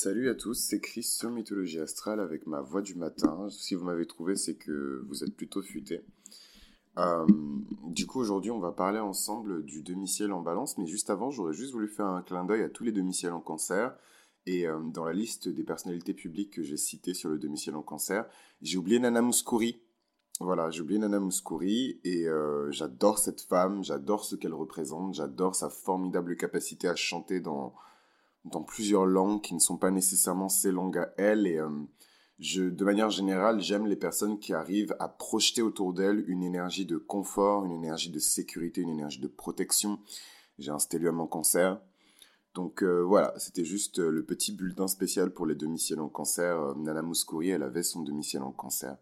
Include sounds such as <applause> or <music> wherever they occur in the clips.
Salut à tous, c'est Chris sur Mythologie Astrale avec ma voix du matin. Si vous m'avez trouvé, c'est que vous êtes plutôt futé. Euh, du coup, aujourd'hui, on va parler ensemble du demi-ciel en balance, mais juste avant, j'aurais juste voulu faire un clin d'œil à tous les demi-ciels en cancer. Et euh, dans la liste des personnalités publiques que j'ai citées sur le demi-ciel en cancer, j'ai oublié Nana Mouskouri. Voilà, j'ai oublié Nana Mouskouri et euh, j'adore cette femme, j'adore ce qu'elle représente, j'adore sa formidable capacité à chanter dans, dans plusieurs langues qui ne sont pas nécessairement ses langues à elle. Et euh, de manière générale, j'aime les personnes qui arrivent à projeter autour d'elles une énergie de confort, une énergie de sécurité, une énergie de protection. J'ai un stellium en cancer. Donc euh, voilà, c'était juste euh, le petit bulletin spécial pour les demi-ciels en cancer. Nana Mouskouri, elle avait son demi-ciel en cancer.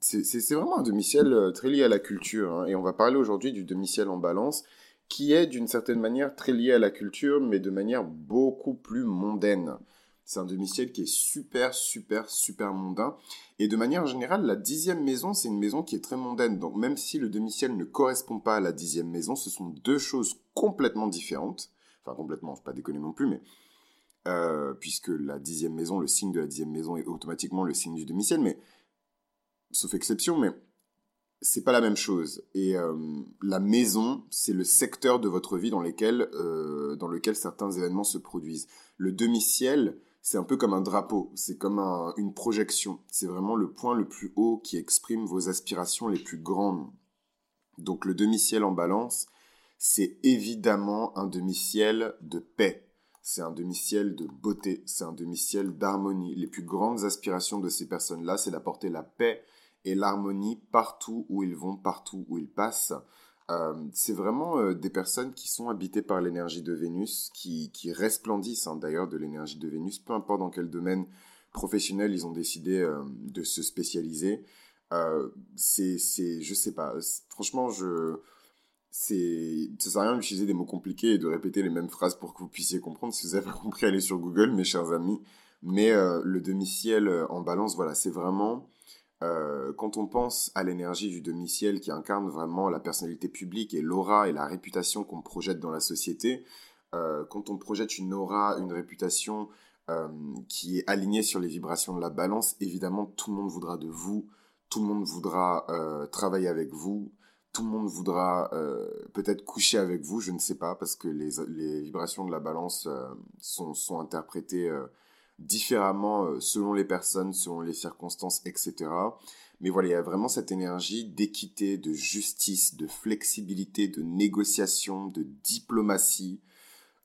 c'est vraiment un demi-ciel très lié à la culture. Hein. et on va parler aujourd'hui du demi-ciel en balance qui est d'une certaine manière très lié à la culture, mais de manière beaucoup plus mondaine. C'est un demi-ciel qui est super, super, super mondain. Et de manière générale, la dixième maison, c'est une maison qui est très mondaine. Donc même si le demi-ciel ne correspond pas à la dixième maison, ce sont deux choses complètement différentes. Enfin, complètement, faut pas déconner non plus, mais... Euh, puisque la dixième maison, le signe de la dixième maison est automatiquement le signe du demi-ciel, mais... Sauf exception, mais c'est pas la même chose. Et euh, la maison, c'est le secteur de votre vie dans, euh, dans lequel certains événements se produisent. Le demi-ciel, c'est un peu comme un drapeau, c'est comme une projection. C'est vraiment le point le plus haut qui exprime vos aspirations les plus grandes. Donc le demi-ciel en balance, c'est évidemment un demi-ciel de paix. C'est un demi-ciel de beauté, c'est un demi-ciel d'harmonie. Les plus grandes aspirations de ces personnes-là, c'est d'apporter la paix, et l'harmonie partout où ils vont, partout où ils passent. Euh, c'est vraiment euh, des personnes qui sont habitées par l'énergie de Vénus, qui, qui resplendissent hein, d'ailleurs de l'énergie de Vénus, peu importe dans quel domaine professionnel ils ont décidé euh, de se spécialiser. c'est, c'est, je sais pas, franchement, je, c'est, ça sert à rien d'utiliser des mots compliqués et de répéter les mêmes phrases pour que vous puissiez comprendre. Si vous avez compris, allez sur Google, mes chers amis. Mais le demi-ciel en balance, voilà, c'est vraiment euh, quand on pense à l'énergie du demi-ciel qui incarne vraiment la personnalité publique et l'aura et la réputation qu'on projette dans la société, euh, quand on projette une aura, une réputation euh, qui est alignée sur les vibrations de la balance, évidemment tout le monde voudra de vous, tout le monde voudra travailler avec vous, tout le monde voudra peut-être coucher avec vous, je ne sais pas, parce que les, vibrations de la balance sont interprétées différemment euh, selon les personnes, selon les circonstances, etc. Mais voilà, il y a vraiment cette énergie d'équité, de justice, de flexibilité, de négociation, de diplomatie.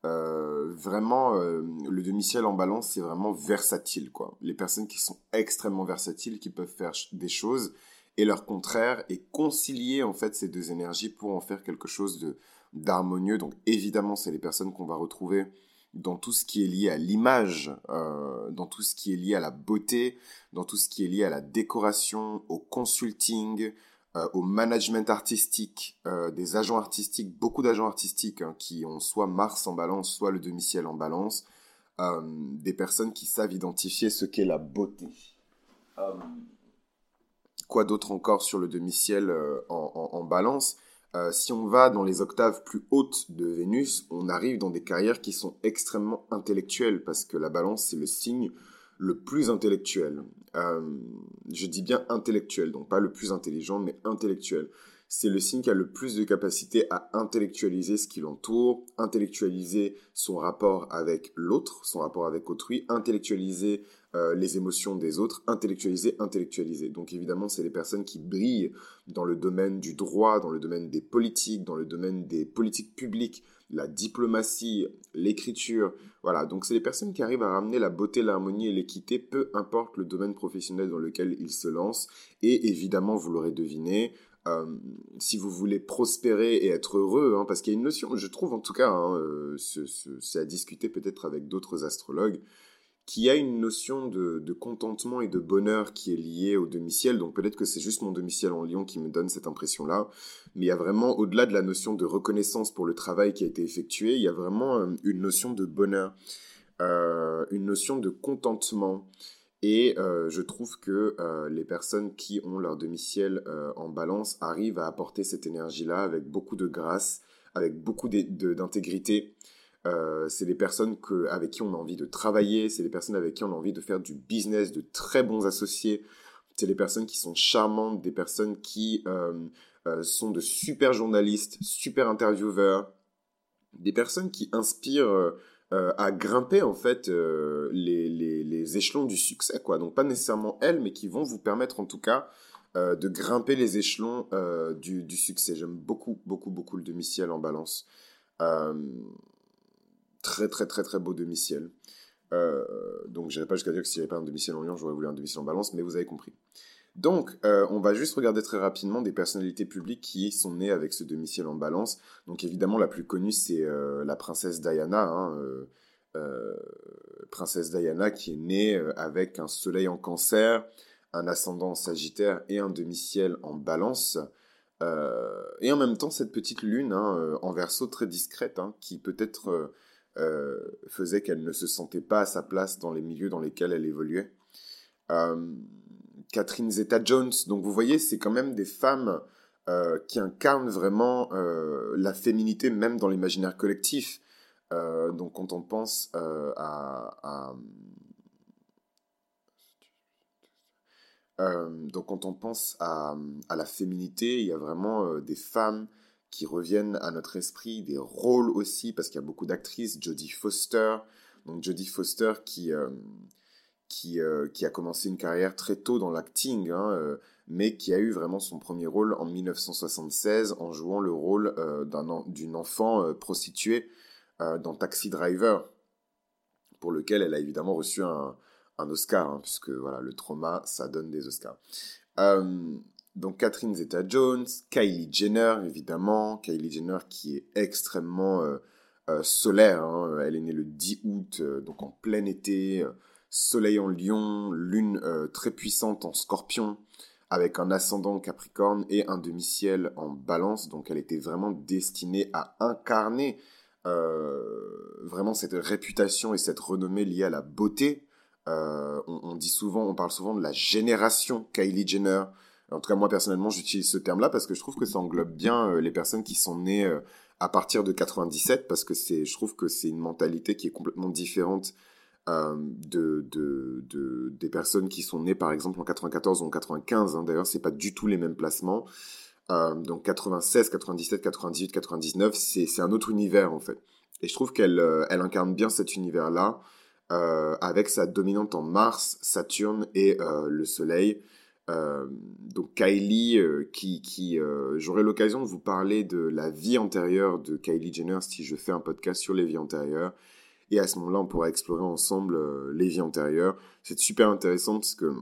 Euh, vraiment, euh, le demi-ciel en balance, c'est vraiment versatile, quoi. Les personnes qui sont extrêmement versatiles, qui peuvent faire des choses, et leur contraire, et concilier, en fait, ces deux énergies pour en faire quelque chose d'harmonieux. Donc, évidemment, c'est les personnes qu'on va retrouver dans tout ce qui est lié à l'image, euh, dans tout ce qui est lié à la beauté, dans tout ce qui est lié à la décoration, au consulting, euh, au management artistique, euh, des agents artistiques, beaucoup d'agents artistiques hein, qui ont soit Mars en balance, soit le demi-ciel en balance, des personnes qui savent identifier ce qu'est la beauté. quoi d'autre encore sur le demi-ciel en balance? Euh, si on va dans les octaves plus hautes de Vénus, on arrive dans des carrières qui sont extrêmement intellectuelles, parce que la balance, c'est le signe le plus intellectuel. Euh, je dis bien intellectuel, donc pas le plus intelligent, mais intellectuel. C'est le signe qui a le plus de capacité à intellectualiser ce qui l'entoure, intellectualiser son rapport avec l'autre, son rapport avec autrui, intellectualiser euh, les émotions des autres, intellectualiser, intellectualiser. Donc évidemment, c'est les personnes qui brillent dans le domaine du droit, dans le domaine des politiques, dans le domaine des politiques publiques, la diplomatie, l'écriture. Voilà, donc c'est les personnes qui arrivent à ramener la beauté, l'harmonie et l'équité, peu importe le domaine professionnel dans lequel ils se lancent. Et évidemment, vous l'aurez deviné, euh, si vous voulez prospérer et être heureux, hein, parce qu'il y a une notion, je trouve en tout cas, hein, euh, c'est à discuter peut-être avec d'autres astrologues, qui a une notion de, contentement et de bonheur qui est liée au demi-ciel. Donc peut-être que c'est juste mon demi-ciel en lion qui me donne cette impression-là. Mais il y a vraiment, au-delà de la notion de reconnaissance pour le travail qui a été effectué, il y a vraiment euh, une notion de bonheur, une notion de contentement. Et euh, je trouve que les personnes qui ont leur demi-ciel en balance arrivent à apporter cette énergie-là avec beaucoup de grâce, avec beaucoup d'intégrité. C'est des personnes avec qui on a envie de travailler, c'est des personnes avec qui on a envie de faire du business, de très bons associés, c'est des personnes qui sont charmantes, des personnes qui sont de super journalistes, super intervieweurs, des personnes qui inspirent à grimper en fait les, les, les, échelons du succès quoi donc pas nécessairement elles mais qui vont vous permettre en tout cas euh, de grimper les échelons euh, du, du, succès. J'aime beaucoup, beaucoup, beaucoup le demi-ciel en balance. Euh, très, très, très, très beau demi-ciel. donc, je n'irai pas jusqu'à dire que s'il n'y avait pas un demi-ciel en lion, j'aurais voulu un demi-ciel en balance, mais vous avez compris. Donc, on va juste regarder très rapidement des personnalités publiques qui sont nées avec ce demi-ciel en balance. Donc, évidemment, la plus connue, c'est la princesse Diana. Hein, princesse Diana qui est née avec un soleil en cancer, un ascendant sagittaire et un demi-ciel en balance. Euh, et en même temps, cette petite lune hein, euh, en verso très discrète, hein, qui peut-être euh, faisait qu'elle ne se sentait pas à sa place dans les milieux dans lesquels elle évoluait. Catherine Zeta-Jones, donc vous voyez, c'est quand même des femmes qui incarnent vraiment la féminité, même dans l'imaginaire collectif. donc quand on pense à Euh, donc quand on pense à, la féminité, il y a vraiment euh, des femmes qui reviennent à notre esprit, des rôles aussi, parce qu'il y a beaucoup d'actrices, Jodie Foster, donc Jodie Foster qui, euh, qui, a commencé une carrière très tôt dans l'acting, hein, mais qui a eu vraiment son premier rôle en 1976 en jouant le rôle d'une enfant prostituée dans Taxi Driver, pour lequel elle a évidemment reçu un, Oscar, hein, puisque voilà, le trauma, ça donne des Oscars. Euh, donc Catherine Zeta-Jones, Kylie Jenner, évidemment. Kylie Jenner qui est extrêmement euh, euh, solaire. Hein. Elle est née le 10 août, donc en plein été. Soleil en lion, lune très puissante en scorpion, avec un ascendant capricorne et un demi-ciel en balance. Donc elle était vraiment destinée à incarner vraiment cette réputation et cette renommée liée à la beauté euh, on, dit souvent, on parle souvent de la génération Kylie Jenner. En tout cas, moi personnellement, j'utilise ce terme-là parce que je trouve que ça englobe bien euh, les personnes qui sont nées euh, à partir de 97 parce que c'est, je trouve que c'est une mentalité qui est complètement différente de, de, des personnes qui sont nées par exemple en 94 ou en 95. Hein. D'ailleurs, c'est pas du tout les mêmes placements. donc 96, 97, 98, 99, c'est, un autre univers en fait. Et je trouve qu'elle elle incarne bien cet univers-là. Euh, avec sa dominante en Mars, Saturne et euh, le Soleil. Euh, donc Kylie, qui, qui j'aurai l'occasion de vous parler de la vie antérieure de Kylie Jenner si je fais un podcast sur les vies antérieures. Et à ce moment-là, on pourra explorer ensemble les vies antérieures. C'est super intéressant parce que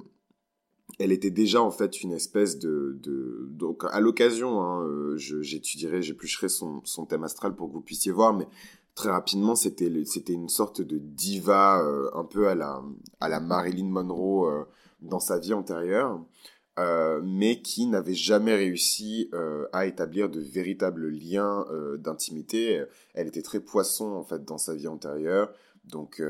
elle était déjà en fait une espèce de, de donc à l'occasion, hein, j'étudierai, j'éplucherai son, thème astral pour que vous puissiez voir, mais très rapidement, c'était c'était une sorte de diva euh, un peu à la à la Marilyn Monroe euh, dans sa vie antérieure, euh, mais qui n'avait jamais réussi à établir de véritables liens d'intimité. Elle était très poisson en fait dans sa vie antérieure, donc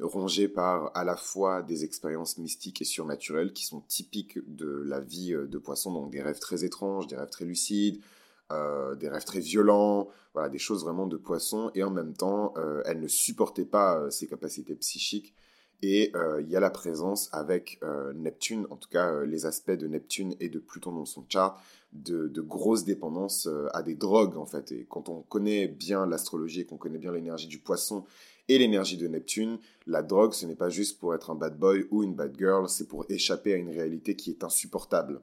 rongée par à la fois des expériences mystiques et surnaturelles qui sont typiques de la vie de poisson, donc des rêves très étranges, des rêves très lucides. Euh, des rêves très violents, voilà, des choses vraiment de poisson, et en même temps, euh, elle ne supportait pas euh, ses capacités psychiques. Et il y a la présence avec Neptune, en tout cas les aspects de Neptune et de Pluton dans son chart, de, de grosses dépendances à des drogues en fait. Et quand on connaît bien l'astrologie et qu'on connaît bien l'énergie du poisson et l'énergie de Neptune, la drogue, ce n'est pas juste pour être un bad boy ou une bad girl, c'est pour échapper à une réalité qui est insupportable.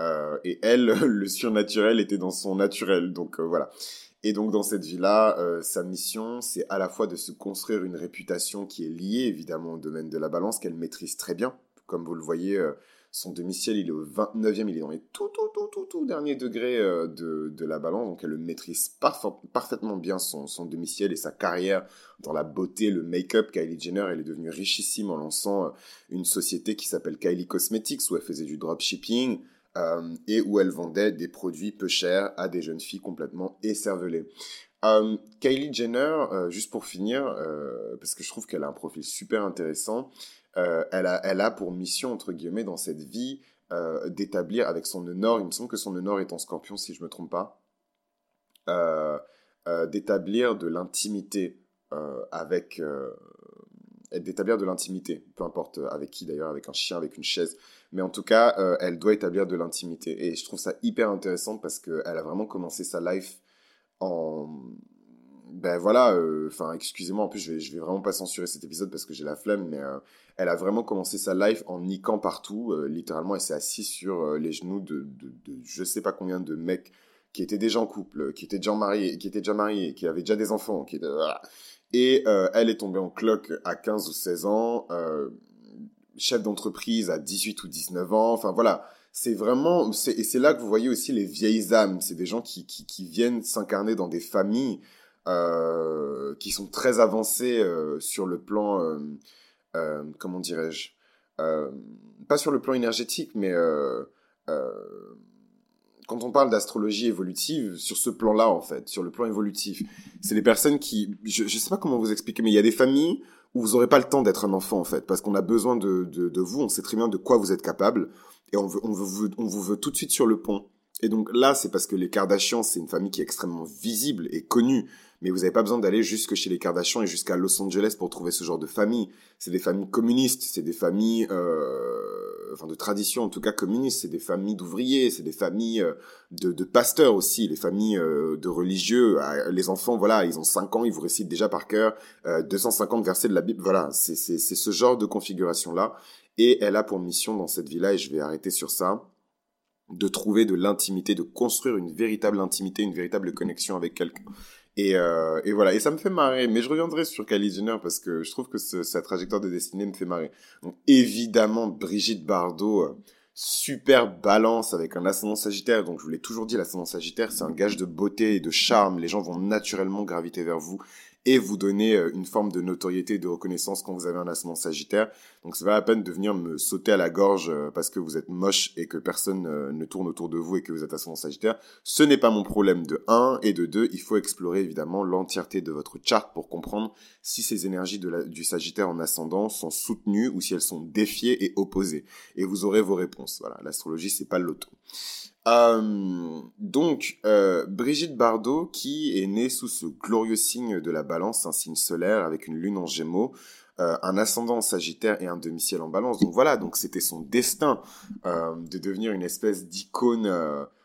Euh, et elle, <laughs> le surnaturel était dans son naturel. Donc euh, voilà. Et donc dans cette vie-là, euh, sa mission, c'est à la fois de se construire une réputation qui est liée évidemment au domaine de la balance, qu'elle maîtrise très bien. Comme vous le voyez, son demi-ciel, il est au 29e, il est dans les tout, tout, tout, tout, tout derniers degrés de, de, la balance. Donc elle le maîtrise parfaitement bien, son, son et sa carrière dans la beauté, le make-up. Kylie Jenner, elle est devenue richissime en lançant une société qui s'appelle Kylie Cosmetics, où elle faisait du dropshipping. Euh, et où elle vendait des produits peu chers à des jeunes filles complètement écervelées. Euh, Kylie Jenner, euh, juste pour finir, parce que je trouve qu'elle a un profil super intéressant, elle, a, pour mission, entre guillemets, dans cette vie, d'établir avec son nœud il me semble que son nœud est en scorpion si je ne me trompe pas, d'établir de l'intimité avec d'établir de l'intimité, peu importe avec qui d'ailleurs, avec un chien, avec une chaise, mais en tout cas, elle doit établir de l'intimité. Et je trouve ça hyper intéressant parce qu'elle a vraiment commencé sa life en ben voilà, euh, enfin excusez-moi, en plus je vais, vais vraiment pas censurer cet épisode parce que j'ai la flemme, mais euh, elle a vraiment commencé sa life en niquant partout, euh, littéralement elle s'est assise sur les genoux de, de, de, je sais pas combien de mecs qui étaient déjà en couple, qui étaient déjà mariés, qui étaient déjà mariés, qui avaient déjà des enfants, qui et elle est tombée en cloque à 15 ou 16 ans, chef d'entreprise à 18 ou 19 ans, enfin voilà, c'est vraiment, et c'est là que vous voyez aussi les vieilles âmes, c'est des gens qui, qui, viennent s'incarner dans des familles euh, qui sont très avancés euh, sur le plan, euh, comment dirais-je, pas sur le plan énergétique, mais quand on parle d'astrologie évolutive, sur ce plan-là, en fait, sur le plan évolutif, c'est des personnes qui, je ne sais pas comment vous expliquer, mais il y a des familles où vous n'aurez pas le temps d'être un enfant, en fait, parce qu'on a besoin de, de, vous, on sait très bien de quoi vous êtes capable, et on, veut, on, veut, on vous veut tout de suite sur le pont. Et donc là, c'est parce que les Kardashians, c'est une famille qui est extrêmement visible et connue mais vous n'avez pas besoin d'aller jusque chez les Kardashians et jusqu'à Los Angeles pour trouver ce genre de famille. C'est des familles communistes, c'est des familles, euh, enfin de tradition en tout cas communiste, c'est des familles d'ouvriers, c'est des familles euh, de, de, pasteurs aussi, les familles euh, de religieux. Ah, les enfants, voilà, ils ont 5 ans, ils vous récitent déjà par cœur 250 versets de la Bible. Voilà, c'est ce genre de configuration-là. Et elle a pour mission dans cette vie-là, et je vais arrêter sur ça, de trouver de l'intimité, de construire une véritable intimité, une véritable connexion avec quelqu'un. Et, euh, et, voilà, et ça me fait marrer. Mais je reviendrai sur Kylie Jenner parce que je trouve que sa trajectoire de destinée me fait marrer. Donc évidemment, Brigitte Bardot, euh, super balance avec un ascendant sagittaire. Donc je vous l'ai toujours dit, l'ascendant sagittaire, c'est un gage de beauté et de charme. Les gens vont naturellement graviter vers vous et vous donner euh, une forme de notoriété et de reconnaissance quand vous avez un ascendant sagittaire. Donc c'est pas la peine de venir me sauter à la gorge euh, parce que vous êtes moche et que personne euh, ne tourne autour de vous et que vous êtes ascendant sagittaire. Ce n'est pas mon problème de 1 et de 2. Il faut explorer évidemment l'entièreté de votre charte pour comprendre si ces énergies du sagittaire en ascendant sont soutenues ou si elles sont défiées et opposées. Et vous aurez vos réponses. Voilà, l'astrologie c'est pas l'auto. Euh, donc, euh, Brigitte Bardot, qui est née sous ce glorieux signe de la balance, un signe solaire avec une lune en gémeaux, euh, un ascendant en sagittaire et un demi-ciel en balance. Donc voilà, donc c'était son destin de devenir une espèce d'icône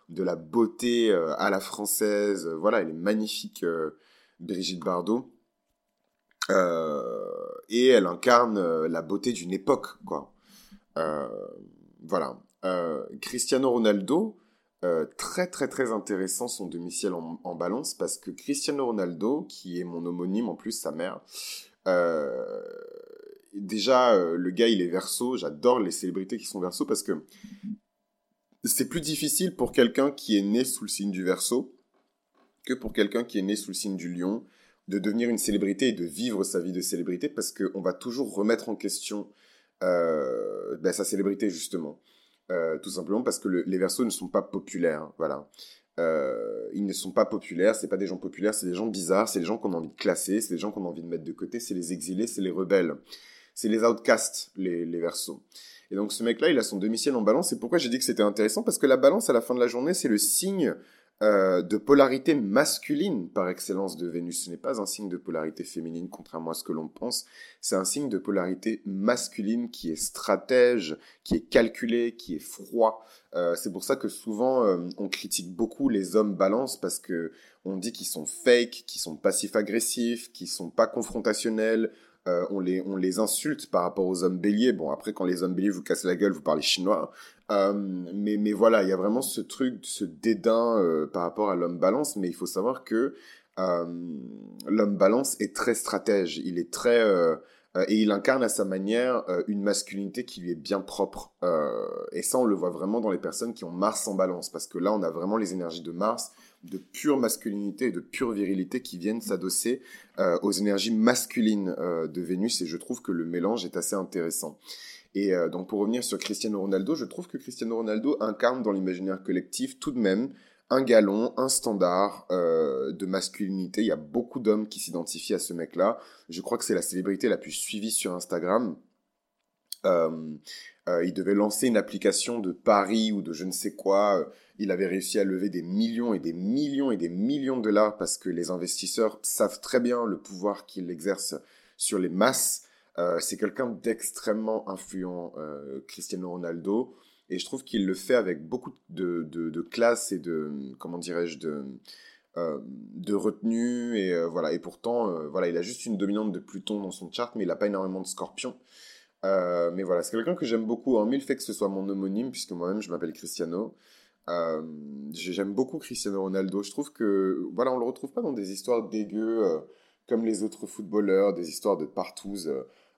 de la beauté à la française. Voilà, elle est magnifique, Brigitte Bardot. et elle incarne la beauté d'une époque, quoi. voilà. Cristiano Ronaldo, euh, très très très intéressant son demi-ciel en, balance parce que Cristiano Ronaldo, qui est mon homonyme en plus, sa mère, euh, déjà euh, le gars il est verso, j'adore les célébrités qui sont verso parce que c'est plus difficile pour quelqu'un qui est né sous le signe du verso que pour quelqu'un qui est né sous le signe du lion de devenir une célébrité et de vivre sa vie de célébrité parce qu'on va toujours remettre en question ben, sa célébrité justement. Euh, tout simplement parce que les versos ne sont pas populaires, voilà. Euh, ils ne sont pas populaires, c'est pas des gens populaires, c'est des gens bizarres, c'est des gens qu'on a envie de classer, c'est des gens qu'on a envie de mettre de côté, c'est les exilés, c'est les rebelles, c'est les outcasts, les, les versos. Et donc ce mec-là, il a son demi-ciel en balance, et pourquoi j'ai dit que c'était intéressant? Parce que la balance, à la fin de la journée, c'est le signe euh, de polarité masculine par excellence de Vénus. Ce n'est pas un signe de polarité féminine, contrairement à ce que l'on pense. C'est un signe de polarité masculine qui est stratège, qui est calculé, qui est froid. Euh, c'est pour ça que souvent euh, on critique beaucoup les hommes balance parce que on dit qu'ils sont fake, qu'ils sont passifs-agressifs, qu'ils sont pas confrontationnels. on, les, on les insulte par rapport aux hommes béliers. Bon, après, quand les hommes béliers vous cassent la gueule, vous parlez chinois. Euh, mais, voilà, il y a vraiment ce truc, ce dédain euh, par rapport à l'homme balance, mais il faut savoir que euh, l'homme balance est très stratège, il est très... et il incarne à sa manière une masculinité qui lui est bien propre. et ça, on le voit vraiment dans les personnes qui ont Mars en balance, parce que là, on a vraiment les énergies de Mars, de pure masculinité et de pure virilité qui viennent s'adosser aux énergies masculines de Vénus, et je trouve que le mélange est assez intéressant. Et euh, donc pour revenir sur Cristiano Ronaldo, je trouve que Cristiano Ronaldo incarne dans l'imaginaire collectif tout de même un galon, un standard euh, de masculinité. Il y a beaucoup d'hommes qui s'identifient à ce mec-là. Je crois que c'est la célébrité la plus suivie sur Instagram. il devait lancer une application de paris ou de je ne sais quoi. Il avait réussi à lever des millions et des millions et des millions de dollars parce que les investisseurs savent très bien le pouvoir qu'il exerce sur les masses. C'est quelqu'un d'extrêmement influent, Cristiano Ronaldo. Et je trouve qu'il le fait avec beaucoup de, de, classe et de, comment dirais-je, de, euh, de retenue. Et euh, voilà. Et pourtant, euh, voilà, il a juste une dominante de Pluton dans son chart, mais il n'a pas énormément de Scorpion. mais voilà, c'est quelqu'un que j'aime beaucoup, hormis le fait que ce soit mon homonyme, puisque moi-même je m'appelle Cristiano. j'aime beaucoup Cristiano Ronaldo. Je trouve que, voilà, on le retrouve pas dans des histoires dégueu comme les autres footballeurs, des histoires de partous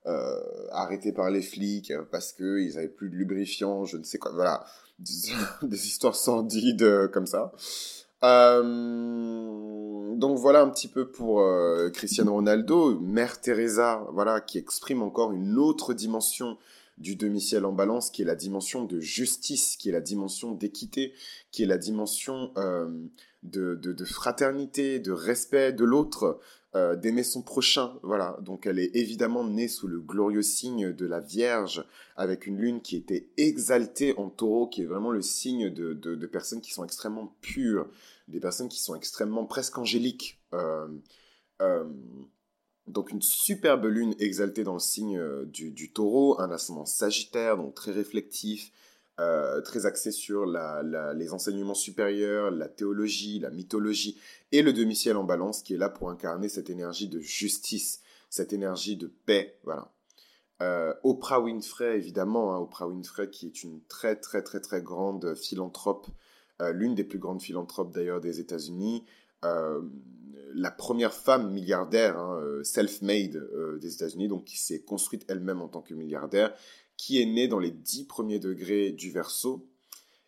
euh, arrêtés par les flics euh, parce qu'ils avaient plus de lubrifiant, je ne sais quoi. Voilà, des, <laughs> histoires sordides euh, comme ça. donc voilà un petit peu pour Cristiano Ronaldo, Mère Teresa, voilà, qui exprime encore une autre dimension du demi-ciel en balance, qui est la dimension de justice, qui est la dimension d'équité, qui est la dimension de, de, fraternité, de respect de l'autre, euh, d'aimer son prochain. Voilà, donc elle est évidemment née sous le glorieux signe de la Vierge, avec une lune qui était exaltée en taureau, qui est vraiment le signe de, de, personnes qui sont extrêmement pures, des personnes qui sont extrêmement presque angéliques. Euh, euh, donc une superbe lune exaltée dans le signe du, du taureau, un ascendant sagittaire, donc très réflectif, euh, très axé sur les enseignements supérieurs, la théologie, la mythologie, et le demi-ciel en balance qui est là pour incarner cette énergie de justice, cette énergie de paix, voilà. Euh, Oprah Winfrey, évidemment, hein, Oprah Winfrey qui est une très très très très grande philanthrope, euh, l'une des plus grandes philanthropes d'ailleurs des États-Unis, la première femme milliardaire, hein, self-made des États-Unis, donc qui s'est construite elle-même en tant que milliardaire, qui est né dans les dix premiers degrés du Verseau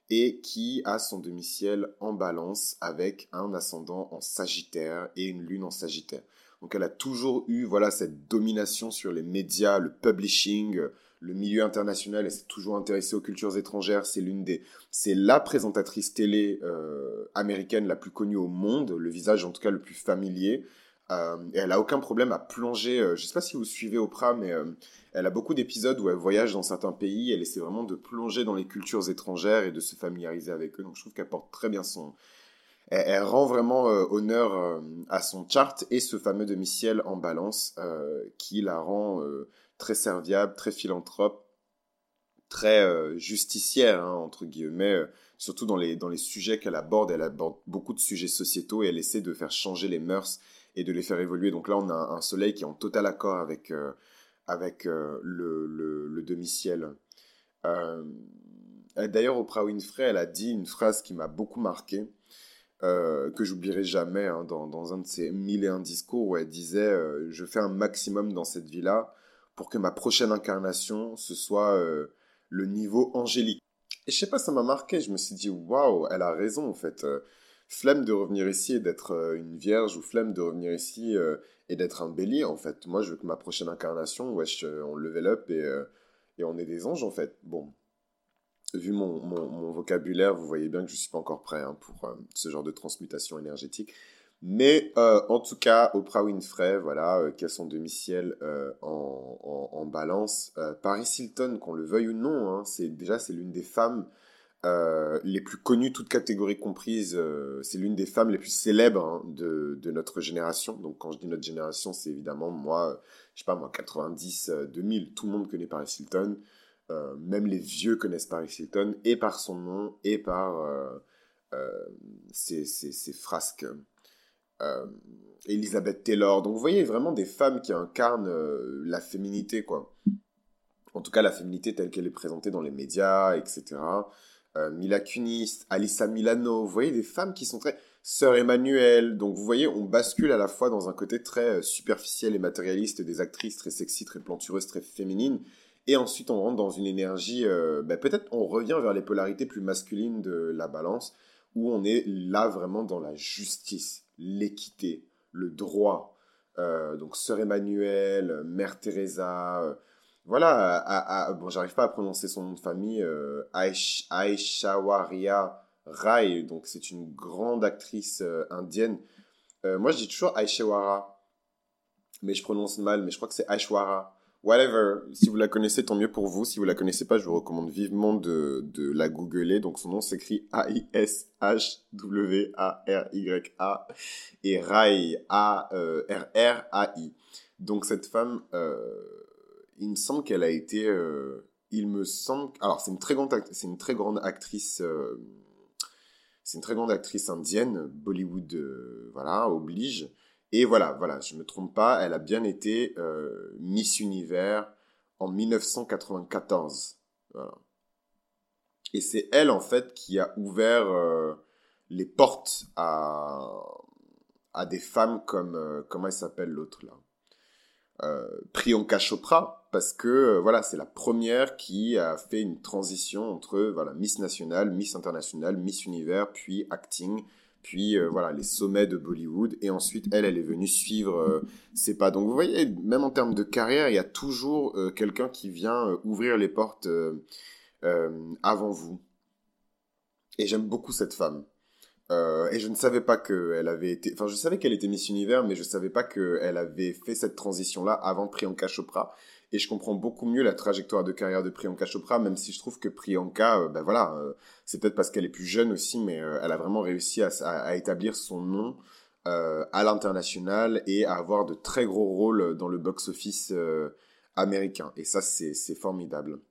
et qui a son demi-ciel en balance avec un ascendant en Sagittaire et une lune en Sagittaire. Donc elle a toujours eu voilà cette domination sur les médias, le publishing, le milieu international. Elle s'est toujours intéressée aux cultures étrangères. C'est l'une des, c'est la présentatrice télé euh, américaine la plus connue au monde, le visage en tout cas le plus familier. Euh, et elle a aucun problème à plonger. Euh, je sais pas si vous suivez Oprah, mais euh, elle a beaucoup d'épisodes où elle voyage dans certains pays. Elle essaie vraiment de plonger dans les cultures étrangères et de se familiariser avec eux. Donc je trouve qu'elle porte très bien son. Elle, rend vraiment honneur à son chart et ce fameux demi-ciel en balance qui la rend très serviable, très philanthrope, très justicière, hein, entre guillemets, surtout dans les, dans les sujets qu'elle aborde. Elle aborde beaucoup de sujets sociétaux et elle essaie de faire changer les mœurs et de les faire évoluer. Donc là, on a un soleil qui est en total accord avec, euh, avec euh, le, demi-ciel. Euh, d'ailleurs, Oprah Winfrey, elle a dit une phrase qui m'a beaucoup marqué, que j'oublierai jamais hein, dans, dans, un de ses mille et un discours où elle disait Je fais un maximum dans cette vie-là pour que ma prochaine incarnation, ce soit le niveau angélique. Et je sais pas, ça m'a marqué. Je me suis dit Waouh, elle a raison en fait flemme de revenir ici et d'être euh, une vierge ou flemme de revenir ici euh, et d'être un bélier en fait. Moi je veux que ma prochaine incarnation, wesh, euh, on level up et, et on est des anges en fait. Bon, vu mon, mon, vocabulaire, vous voyez bien que je ne suis pas encore prêt hein, pour ce genre de transmutation énergétique. Mais en tout cas, Oprah Winfrey, voilà, qui a son demi-ciel en, en, balance. Paris Hilton, qu'on le veuille ou non, hein, c'est déjà c'est l'une des femmes euh, les plus connues, toutes catégories comprises. Euh, c'est l'une des femmes les plus célèbres hein, de, notre génération. Donc quand je dis notre génération, c'est évidemment moi, je sais pas moi, 90, 2000. Euh, tout le monde connaît Paris Hilton. même les vieux connaissent Paris Hilton et par son nom et par ses, ses, frasques. Elizabeth Taylor. Donc vous voyez vraiment des femmes qui incarnent la féminité, quoi. En tout cas, la féminité telle qu'elle est présentée dans les médias, etc. Euh, Mila Kunis, Alissa Milano, vous voyez des femmes qui sont très... Sœur Emmanuel, donc vous voyez, on bascule à la fois dans un côté très euh, superficiel et matérialiste des actrices très sexy, très plantureuses, très féminines, et ensuite on rentre dans une énergie, euh, ben, peut-être on revient vers les polarités plus masculines de la balance, où on est là vraiment dans la justice, l'équité, le droit. donc Sœur Emmanuel, Mère Teresa, voilà, bon, j'arrive pas à prononcer son nom de famille, euh, Aishawaria Rai, donc c'est une grande actrice euh, indienne. Euh, moi, je dis toujours Aishawara, mais je prononce mal, mais je crois que c'est Aishwara whatever. Si vous la connaissez, tant mieux pour vous. Si vous la connaissez pas, je vous recommande vivement de, la googler. Donc son nom s'écrit A-I-S-H-W-A-R-Y-A et Rai A-R-R-A-I. Donc cette femme, euh, il me semble qu'elle a été, euh, il me semble, alors c'est une très grande, c'est une très grande actrice. Euh, c'est une très grande actrice indienne, Bollywood, voilà, oblige. Et voilà, voilà, je me trompe pas, elle a bien été euh, Miss Univers en 1994. Et c'est elle, en fait, qui a ouvert euh, les portes à, à des femmes comme, euh, comment elle s'appelle l'autre là? Priyanka Chopra, parce que voilà, c'est la première qui a fait une transition entre voilà, Miss Nationale, Miss Internationale, Miss Univers, puis acting, puis euh, voilà les sommets de Bollywood. Et ensuite elle elle est venue suivre euh, ses pas. Donc vous voyez même en termes de carrière il y a toujours euh, quelqu'un qui vient ouvrir les portes avant vous. Et j'aime beaucoup cette femme. Et je ne savais pas qu'elle avait été enfin je savais qu'elle était Miss Univers mais je ne savais pas qu'elle avait fait cette transition là avant Priyanka Chopra et je comprends beaucoup mieux la trajectoire de carrière de Priyanka Chopra, même si je trouve que Priyanka, euh, ben voilà, euh, c'est peut-être parce qu'elle est plus jeune aussi, mais euh, elle a vraiment réussi à, établir son nom à l'international et à avoir de très gros rôles dans le box-office américain. Et ça, c'est formidable.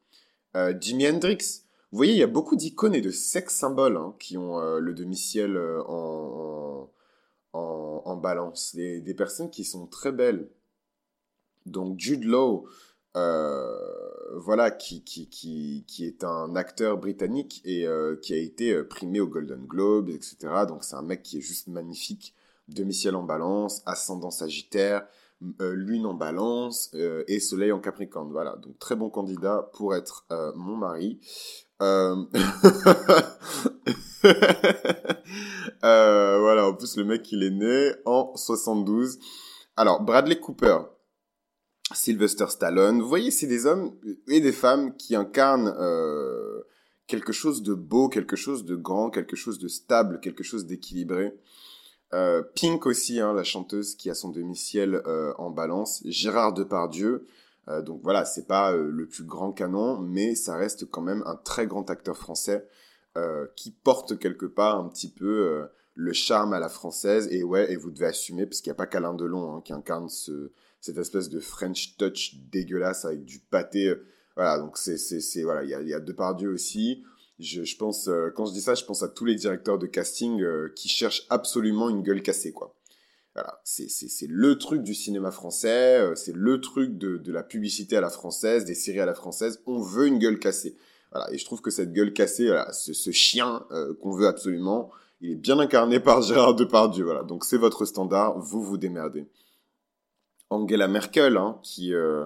Jimi Hendrix, vous voyez, il y a beaucoup d'icônes et de sex symboles hein, qui ont le demi-ciel en, balance. Des, des personnes qui sont très belles. Donc Jude Law, voilà, qui, qui, qui, qui, est un acteur britannique et euh, qui a été euh, primé au Golden Globe, etc. Donc c'est un mec qui est juste magnifique, demi-ciel en balance, ascendant sagittaire, lune en balance et soleil en capricorne. Voilà, donc très bon candidat pour être mon mari. <laughs> voilà, en plus le mec il est né en 72. Alors Bradley Cooper, Sylvester Stallone. Vous voyez, c'est des hommes et des femmes qui incarnent euh, quelque chose de beau, quelque chose de grand, quelque chose de stable, quelque chose d'équilibré. Euh, Pink aussi, hein, la chanteuse qui a son demi-ciel euh, en balance. Gérard Depardieu. Euh, donc voilà, c'est pas euh, le plus grand canon, mais ça reste quand même un très grand acteur français qui porte quelque part un petit peu le charme à la française. Et ouais, et vous devez assumer, parce qu'il n'y a pas qu'Alain Delon hein, qui incarne ce, cette espèce de French touch dégueulasse avec du pâté. Voilà, donc c'est, c'est, c'est, voilà, il y a, y a Depardieu aussi. Je, je pense, euh, quand je dis ça, je pense à tous les directeurs de casting euh, qui cherchent absolument une gueule cassée, quoi. Voilà, c'est, c'est, c'est le truc du cinéma français, euh, c'est le truc de, de la publicité à la française, des séries à la française. On veut une gueule cassée. Voilà, et je trouve que cette gueule cassée, voilà, ce, ce chien qu'on veut absolument, il est bien incarné par Gérard Depardieu. Voilà, donc c'est votre standard, vous vous démerdez. Angela Merkel, hein, qui, euh,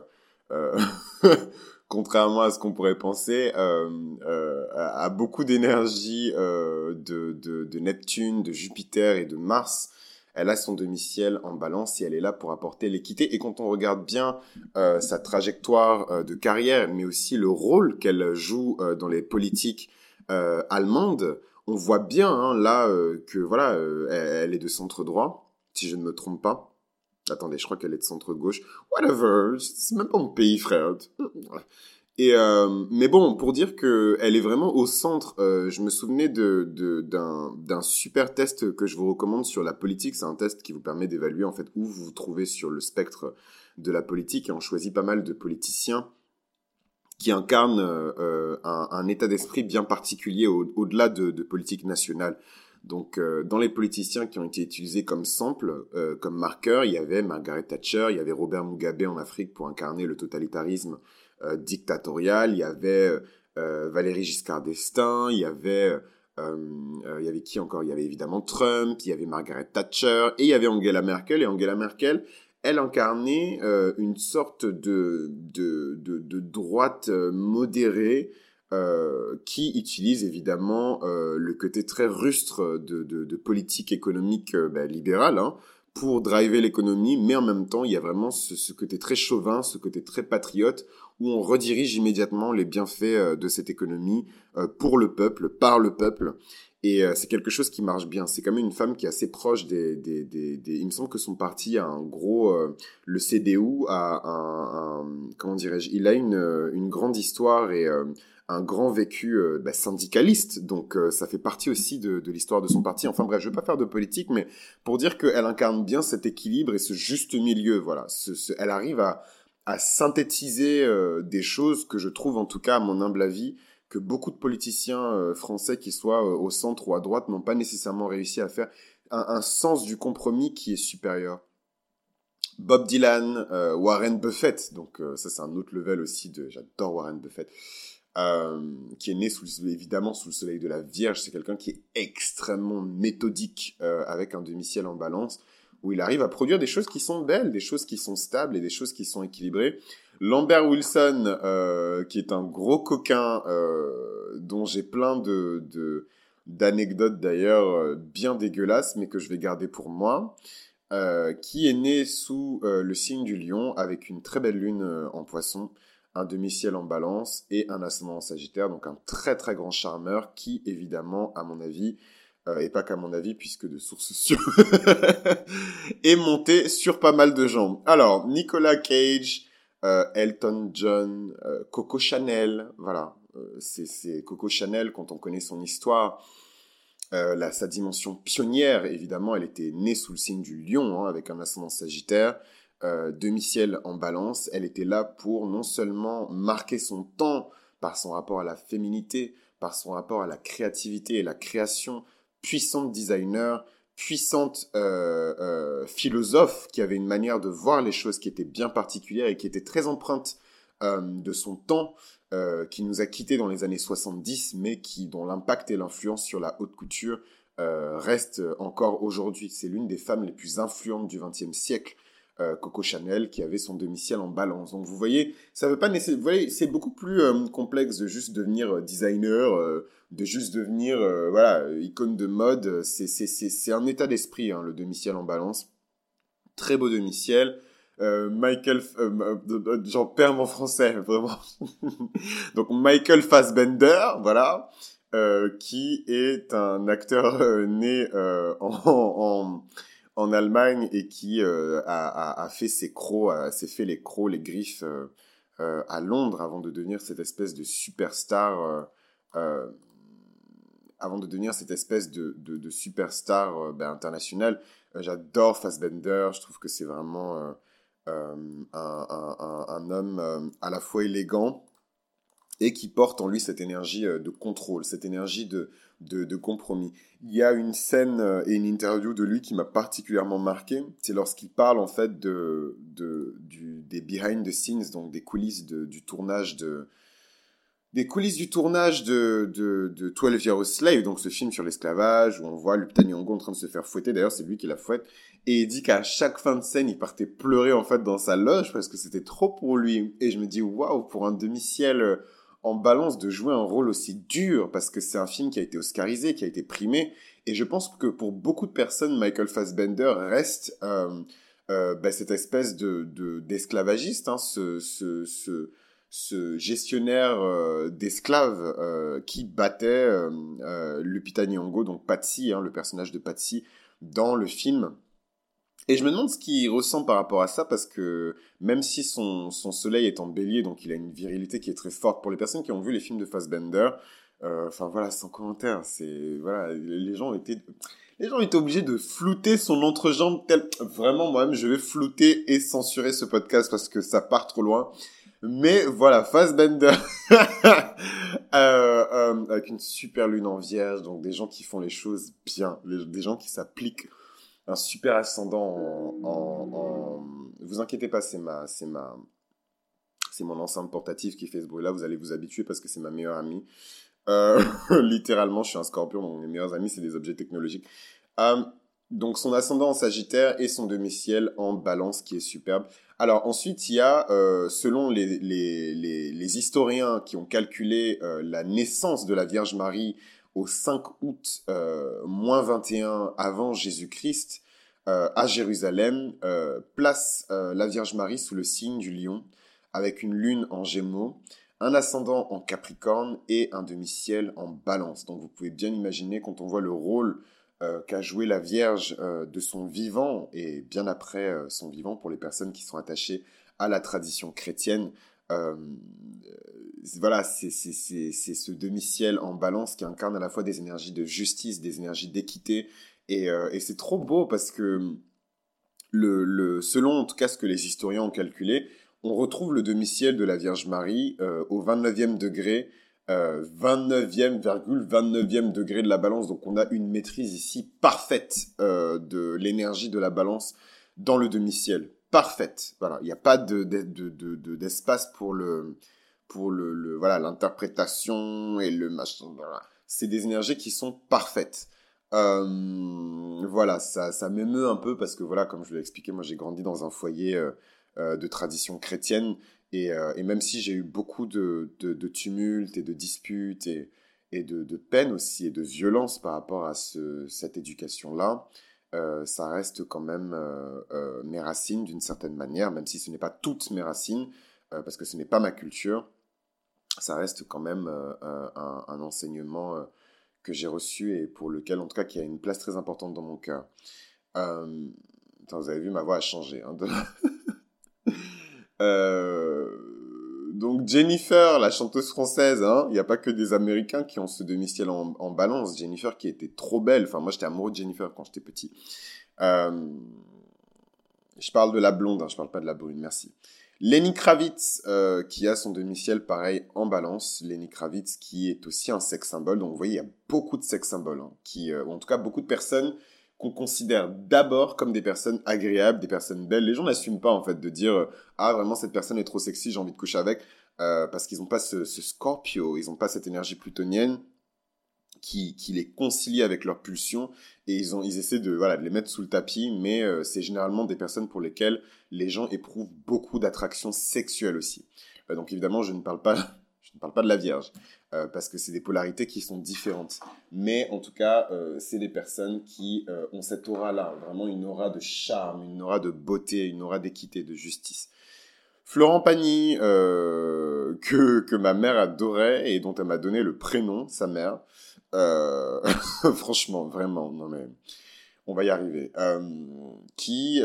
euh, <laughs> contrairement à ce qu'on pourrait penser, euh, a beaucoup d'énergie de, Neptune, de Jupiter et de Mars. Elle a son demi-ciel en balance et elle est là pour apporter l'équité. Et quand on regarde bien sa trajectoire de carrière, mais aussi le rôle qu'elle joue dans les politiques allemandes, on voit bien hein, là que voilà, elle est de centre droit, si je ne me trompe pas. Attendez, je crois qu'elle est de centre-gauche. Whatever, c'est même pas mon pays, frère. Et euh, mais bon, pour dire que elle est vraiment au centre, euh, je me souvenais de d'un d'un super test que je vous recommande sur la politique. C'est un test qui vous permet d'évaluer en fait où vous vous trouvez sur le spectre de la politique. Et on choisit pas mal de politiciens qui incarnent euh, un, un, état d'esprit bien particulier au-delà de, de politique nationale. Donc, euh, dans les politiciens qui ont été utilisés comme sample, euh, comme marqueur, il y avait Margaret Thatcher, il y avait Robert Mugabe en Afrique pour incarner le totalitarisme euh, dictatorial, il y avait Valéry Giscard d'Estaing, il y avait il y avait qui encore? Il y avait évidemment Trump, il y avait Margaret Thatcher et il y avait Angela Merkel. Et Angela Merkel, elle incarnait une sorte de, droite modérée euh, qui utilise évidemment euh, le côté très rustre de, de, de politique économique euh, ben, libérale hein, pour driver l'économie, mais en même temps, il y a vraiment ce, côté très chauvin, ce côté très patriote, où on redirige immédiatement les bienfaits euh, de cette économie euh, pour le peuple, par le peuple. Et euh, c'est quelque chose qui marche bien. C'est quand même une femme qui est assez proche des... des, des, Il me semble que son parti a un gros... le CDU a un... un comment dirais-je Il a une, une grande histoire et un grand vécu euh, bah, syndicaliste, donc euh, ça fait partie aussi de, l'histoire de son parti. Enfin bref, je vais pas faire de politique, mais pour dire qu'elle incarne bien cet équilibre et ce juste milieu. Voilà, elle arrive à, synthétiser euh, des choses que je trouve, en tout cas à mon humble avis, que beaucoup de politiciens français, qui soient au centre ou à droite, n'ont pas nécessairement réussi à faire. Un, sens du compromis qui est supérieur. Bob Dylan, Warren Buffett, donc ça c'est un autre level aussi de. J'adore Warren Buffett. Euh, qui est né évidemment sous le soleil de la Vierge. C'est quelqu'un qui est extrêmement méthodique euh, avec un demi-ciel en balance, où il arrive à produire des choses qui sont belles, des choses qui sont stables et des choses qui sont équilibrées. Lambert Wilson, euh, qui est un gros coquin, dont j'ai plein de, d'anecdotes d'ailleurs bien dégueulasses, mais que je vais garder pour moi. qui est né sous le signe du lion avec une très belle lune en poisson un demi-ciel en balance et un ascendant en sagittaire, donc un très très grand charmeur qui évidemment, à mon avis, euh, et pas qu'à mon avis puisque de sources sûres, <laughs> est monté sur pas mal de gens. Alors, Nicolas Cage, euh, Elton John, euh, Coco Chanel, voilà, c'est Coco Chanel quand on connaît son histoire. sa dimension pionnière, évidemment, elle était née sous le signe du lion, hein, avec un ascendant sagittaire. Euh, demi-ciel en balance, elle était là pour non seulement marquer son temps par son rapport à la féminité, par son rapport à la créativité et la création, puissante designer, puissante euh, euh, philosophe qui avait une manière de voir les choses qui était bien particulière et qui était très empreinte de son temps, qui nous a quittés dans les années 70, mais qui dont l'impact et l'influence sur la haute couture restent encore aujourd'hui. C'est l'une des femmes les plus influentes du XXe siècle. Euh, Coco Chanel qui avait son domicile en balance. Donc vous voyez, ça veut pas nécessairement, vous voyez, c'est beaucoup plus euh, complexe de juste devenir euh, designer, de juste devenir voilà icône de mode. C'est un état d'esprit hein, le domicile en balance. Très beau domicile. Michael, j'en perds mon français <laughs> vraiment. Donc Michael Fassbender, voilà. qui est un acteur né en, en, en Allemagne et qui euh, a, fait ses crocs, s'est fait les crocs, les griffes euh, euh, à Londres avant de devenir cette espèce de superstar, avant de devenir cette espèce de, de, de superstar ben, internationale. J'adore Fassbender, je trouve que c'est vraiment un, homme à la fois élégant et qui porte en lui cette énergie de contrôle, cette énergie de, de, compromis. Il y a une scène euh, et une interview de lui qui m'a particulièrement marqué. C'est lorsqu'il parle en fait de, de des behind the scenes, donc des coulisses du tournage de des coulisses du tournage de, de, de 12 Years Slave, donc ce film sur l'esclavage, où on voit Lupita Nyong'o en train de se faire fouetter, d'ailleurs c'est lui qui la fouette, et il dit qu'à chaque fin de scène, il partait pleurer en fait dans sa loge parce que c'était trop pour lui. Et je me dis, waouh, pour un demi-ciel euh, en balance de jouer un rôle aussi dur parce que c'est un film qui a été oscarisé, qui a été primé. Et je pense que pour beaucoup de personnes, Michael Fassbender reste euh, euh, bah, cette espèce de d'esclavagiste, hein, ce, ce, gestionnaire euh, d'esclaves qui battait Lupita Nyong'o, donc Patsy, hein, le personnage de Patsy, dans le film. Et je me demande ce qu'il ressent par rapport à ça, parce que même si son, son soleil est en bélier, donc il a une virilité qui est très forte, pour les personnes qui ont vu les films de Fassbender, euh, enfin voilà, sans commentaire, c'est, voilà, les gens étaient, les gens étaient obligés de flouter son entrejambe tel, vraiment, moi-même, je vais flouter et censurer ce podcast parce que ça part trop loin. Mais voilà, Fassbender, <laughs> euh, euh, avec une super lune en vierge, donc des gens qui font les choses bien, des gens qui s'appliquent un super ascendant en, en, Vous inquiétez pas, c'est ma, c'est ma, c'est mon enceinte portative qui fait ce bruit-là. Vous allez vous habituer parce que c'est ma meilleure amie. Euh, <laughs> littéralement, je suis un scorpion, donc mes meilleurs amis, c'est des objets technologiques. Euh, donc son ascendant en Sagittaire et son demi-ciel en Balance qui est superbe. Alors ensuite, il y a, euh, selon les, historiens qui ont calculé la naissance de la Vierge Marie au 5 août euh, moins 21 avant Jésus-Christ, à Jérusalem, place la Vierge Marie sous le signe du lion, avec une lune en gémeaux, un ascendant en capricorne et un demi-ciel en balance. Donc vous pouvez bien imaginer quand on voit le rôle euh, qu'a joué la Vierge euh, de son vivant et bien après euh, son vivant pour les personnes qui sont attachées à la tradition chrétienne. Voilà, c'est ce demi-ciel en balance qui incarne à la fois des énergies de justice, des énergies d'équité. Et, et c'est trop beau parce que le, le, selon en tout cas ce que les historiens ont calculé, on retrouve le demi-ciel de la Vierge Marie au 29e degré 29e, 29e degré de la balance. Donc on a une maîtrise ici parfaite euh, de l'énergie de la balance dans le demi-ciel. Parfaite. Voilà, il n'y a pas de, d'espace pour le pour le, voilà l'interprétation et le machin. C'est des énergies qui sont parfaites. Euh, voilà, ça, ça m'émeut un peu parce que voilà, comme je l'ai expliqué, moi j'ai grandi dans un foyer euh, de tradition chrétienne euh, et, même si j'ai eu beaucoup de, de, tumultes et de disputes et, et de, de peine aussi et de violence par rapport à ce, cette éducation-là, euh, ça reste quand même euh, mes racines d'une certaine manière, même si ce n'est pas toutes mes racines, parce que ce n'est pas ma culture, ça reste quand même un, enseignement que j'ai reçu et pour lequel, en tout cas, qui a une place très importante dans mon cœur. vous avez vu, ma voix a changé. Hein, <laughs> Euh, donc Jennifer, la chanteuse française, hein, il n'y a pas que des Américains qui ont ce demi-ciel en, balance. Jennifer qui était trop belle. Enfin, moi, j'étais amoureux de Jennifer quand j'étais petit. Euh, je parle de la blonde, hein, je parle pas de la brune, merci. Lenny Kravitz, euh, qui a son demi-ciel pareil en balance. Lenny Kravitz, qui est aussi un sex symbole. Donc, vous voyez, il y a beaucoup de sex symboles, hein, qui, ou en tout cas, beaucoup de personnes qu'on considère d'abord comme des personnes agréables, des personnes belles. Les gens n'assument pas en fait de dire euh, ah vraiment cette personne est trop sexy, j'ai envie de coucher avec, euh, parce qu'ils n'ont pas ce, Scorpio, ils n'ont pas cette énergie plutonienne qui, qui, les concilie avec leurs pulsions et ils, ont, ils essaient de, voilà, de les mettre sous le tapis, mais euh, c'est généralement des personnes pour lesquelles les gens éprouvent beaucoup d'attraction sexuelle aussi. donc évidemment, je ne parle pas, je ne parle pas de la Vierge. Euh, parce que c'est des polarités qui sont différentes. Mais en tout cas, euh, c'est des personnes qui euh, ont cette aura-là, vraiment une aura de charme, une aura de beauté, une aura d'équité, de justice. Florent Pagny, que, que ma mère adorait et dont elle m'a donné le prénom, sa mère. <laughs> franchement, vraiment, non mais on va y arriver. qui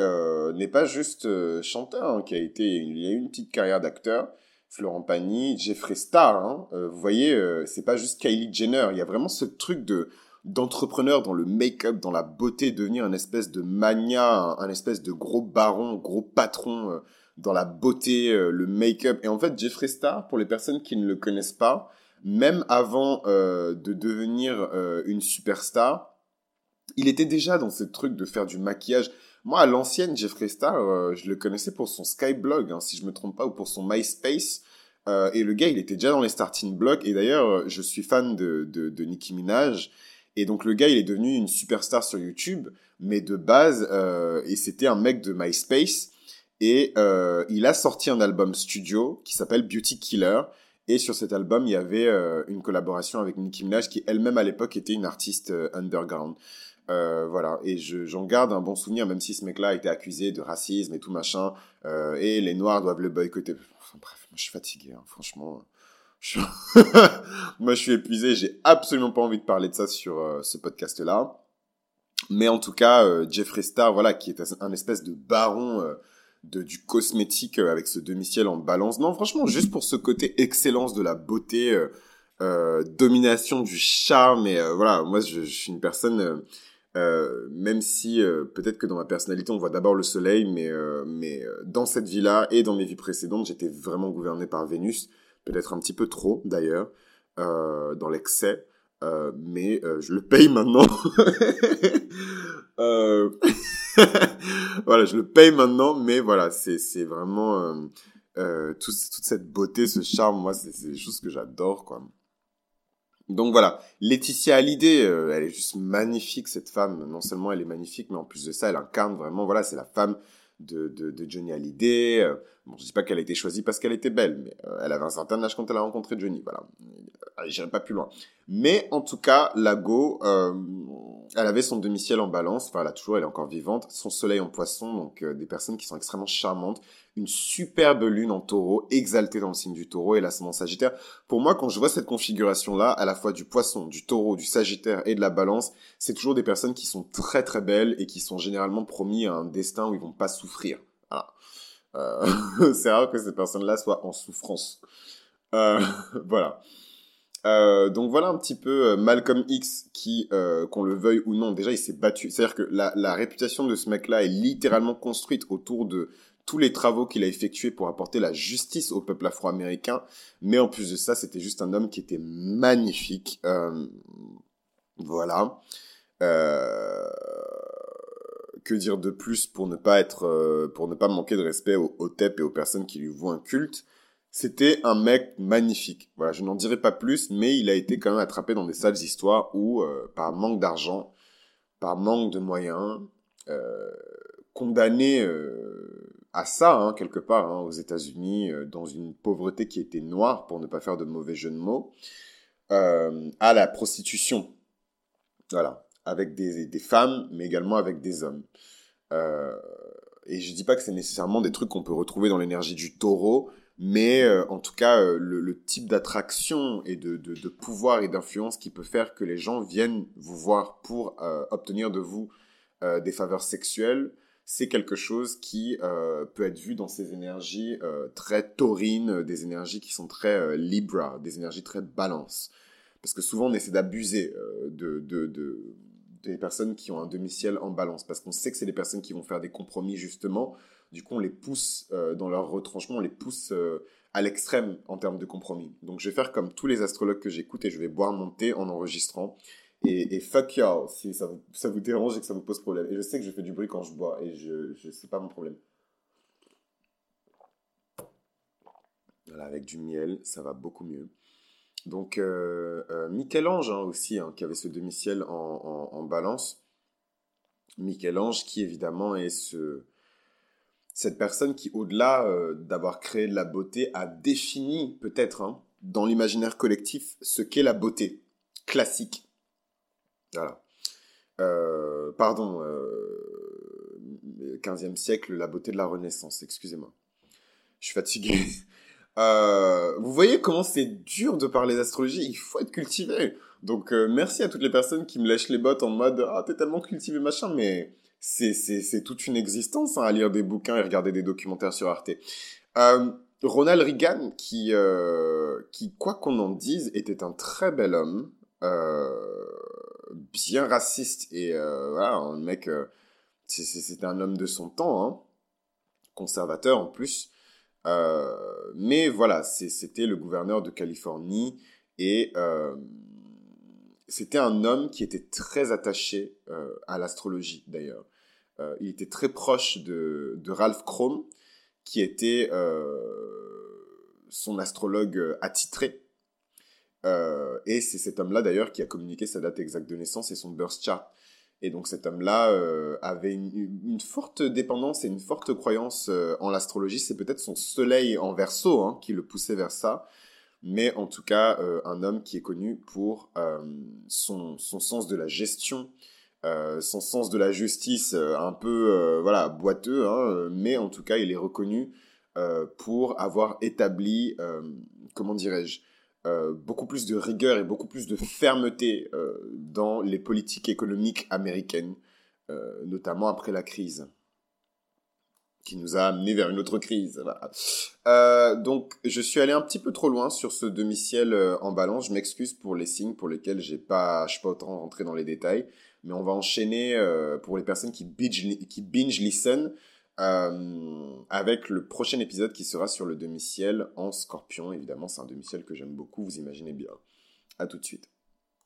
n'est pas juste chanteur, hein, qui a été, il a eu une petite carrière d'acteur, Florent Pagny, Jeffrey Star. Hein. Euh, vous voyez, euh, c'est pas juste Kylie Jenner. Il y a vraiment ce truc de d'entrepreneur dans le make-up, dans la beauté, devenir un espèce de mania, un, espèce de gros baron, gros patron euh, dans la beauté, le make-up. Et en fait, Jeffrey Star, pour les personnes qui ne le connaissent pas, même avant de devenir une superstar, il était déjà dans ce truc de faire du maquillage. Moi, à l'ancienne, Jeffrey Star, euh, je le connaissais pour son Skyblog, hein, si je me trompe pas, ou pour son MySpace. Euh, et le gars, il était déjà dans les starting blocks. Et d'ailleurs, euh, je suis fan de, Nicki Minaj. Et donc, le gars, il est devenu une superstar sur YouTube. Mais de base, et c'était un mec de MySpace. Et il a sorti un album studio qui s'appelle Beauty Killer. Et sur cet album, il y avait une collaboration avec Nicki Minaj, qui elle-même à l'époque était une artiste underground. Euh, voilà, et j'en garde un bon souvenir, même si ce mec-là a été accusé de racisme et tout machin, euh, et les Noirs doivent le boycotter. Enfin, bref, moi je suis fatigué, hein, franchement. <laughs> moi je suis épuisé, j'ai absolument pas envie de parler de ça sur euh, ce podcast-là. Mais en tout cas, euh, Jeffrey Star, voilà, qui est un espèce de baron euh, de, du cosmétique avec ce demi-ciel en balance. Non, franchement, juste pour ce côté excellence de la beauté, domination du charme, et voilà, moi je, je suis une personne euh, même si euh, peut-être que dans ma personnalité on voit d'abord le soleil, mais, euh, mais dans cette vie-là et dans mes vies précédentes, j'étais vraiment gouverné par Vénus, peut-être un petit peu trop d'ailleurs, dans l'excès, mais je le paye maintenant. <laughs> <laughs> voilà, je le paye maintenant, mais voilà, c'est c'est vraiment tout, toute cette beauté, ce charme, moi c'est des choses que j'adore quoi. Donc voilà, Laetitia Hallyday, euh, elle est juste magnifique cette femme. Non seulement elle est magnifique, mais en plus de ça, elle incarne vraiment, voilà, c'est la femme de, de, Johnny Hallyday. Euh, bon, je dis pas qu'elle a été choisie parce qu'elle était belle, mais euh, elle avait un certain âge quand elle a rencontré Johnny. Voilà, j'irai pas plus loin. Mais en tout cas, Lago, euh, elle avait son demi-ciel en balance. Enfin, elle a toujours, elle est encore vivante. Son soleil en poisson, donc des personnes qui sont extrêmement charmantes. Une superbe lune en taureau, exaltée dans le signe du taureau et l'ascendant sagittaire. Pour moi, quand je vois cette configuration-là, à la fois du poisson, du taureau, du sagittaire et de la balance, c'est toujours des personnes qui sont très très belles et qui sont généralement promis à un destin où ils vont pas souffrir. Euh, <laughs> c'est rare que ces personnes-là soient en souffrance. Euh, <laughs> voilà. Euh, donc voilà un petit peu Malcolm X qui, qu'on le veuille ou non, déjà il s'est battu. C'est-à-dire que la réputation de ce mec-là est littéralement construite autour de tous les travaux qu'il a effectués pour apporter la justice au peuple afro-américain. Mais en plus de ça, c'était juste un homme qui était magnifique. voilà. Euh, que dire de plus pour ne pas être, euh, pour ne pas manquer de respect au, au TEP et aux personnes qui lui vouent un culte? C'était un mec magnifique. Voilà, je n'en dirai pas plus, mais il a été quand même attrapé dans des sales histoires où, euh, par manque d'argent, par manque de moyens, euh, condamné euh, à ça, hein, quelque part, hein, aux États-Unis, dans une pauvreté qui était noire, pour ne pas faire de mauvais jeu de mots, à la prostitution. Voilà avec des, femmes, mais également avec des hommes. Euh, et je dis pas que c'est nécessairement des trucs qu'on peut retrouver dans l'énergie du taureau, mais euh, en tout cas, euh, le, type d'attraction et de, pouvoir et d'influence qui peut faire que les gens viennent vous voir pour euh, obtenir de vous des faveurs sexuelles, c'est quelque chose qui peut être vu dans ces énergies très taurines, des énergies qui sont très libra, des énergies très balance. Parce que souvent, on essaie d'abuser de, de, de des personnes qui ont un demi-ciel en balance, parce qu'on sait que c'est des personnes qui vont faire des compromis justement. Du coup, on les pousse euh, dans leur retranchement, on les pousse euh, à l'extrême en termes de compromis. Donc, je vais faire comme tous les astrologues que j'écoute et je vais boire mon thé en enregistrant. Et, fuck y'all si ça vous, dérange et que ça vous pose problème. Et je sais que je fais du bruit quand je bois et je, je c'est pas mon problème. Voilà, avec du miel, ça va beaucoup mieux. Donc euh, euh, Michel-Ange hein, aussi, hein, qui avait ce demi-ciel en, balance. Michel-Ange qui évidemment est ce, cette personne qui, au-delà euh, d'avoir créé de la beauté, a défini peut-être hein, dans l'imaginaire collectif ce qu'est la beauté classique. Voilà. pardon, 15e siècle, la beauté de la Renaissance, excusez-moi. Je suis fatigué. <laughs> Euh, vous voyez comment c'est dur de parler d'astrologie, il faut être cultivé. Donc euh, merci à toutes les personnes qui me lèchent les bottes en mode ah t'es tellement cultivé machin, mais c'est toute une existence hein, à lire des bouquins et regarder des documentaires sur Arte. Euh, Ronald Reagan qui euh, qui quoi qu'on en dise était un très bel homme, bien raciste et voilà un mec c'était un homme de son temps, hein, conservateur en plus. Euh, mais voilà, c'était le gouverneur de Californie et euh, c'était un homme qui était très attaché euh, à l'astrologie d'ailleurs. il était très proche de, de Ralph Chrome, qui était son astrologue attitré. Et c'est cet homme-là d'ailleurs qui a communiqué sa date exacte de naissance et son birth chart. Et donc cet homme-là euh, avait une, forte dépendance et une forte croyance euh, en l'astrologie. C'est peut-être son soleil en verso hein, qui le poussait vers ça. Mais en tout cas, euh, un homme qui est connu pour son, son, sens de la gestion, son sens de la justice un peu voilà boiteux. Hein, mais en tout cas, il est reconnu pour avoir établi, comment dirais-je, euh, beaucoup plus de rigueur et beaucoup plus de fermeté euh, dans les politiques économiques américaines, euh, notamment après la crise, qui nous a amené vers une autre crise. donc, je suis allé un petit peu trop loin sur ce demi-ciel en balance. Je m'excuse pour les signes pour lesquels j'ai pas, je suis pas autant rentré dans les détails, mais on va enchaîner pour les personnes qui binge, qui binge listen. Euh, avec le prochain épisode qui sera sur le demi-ciel en scorpion. Évidemment, c'est un demi-ciel que j'aime beaucoup, vous imaginez bien. À tout de suite.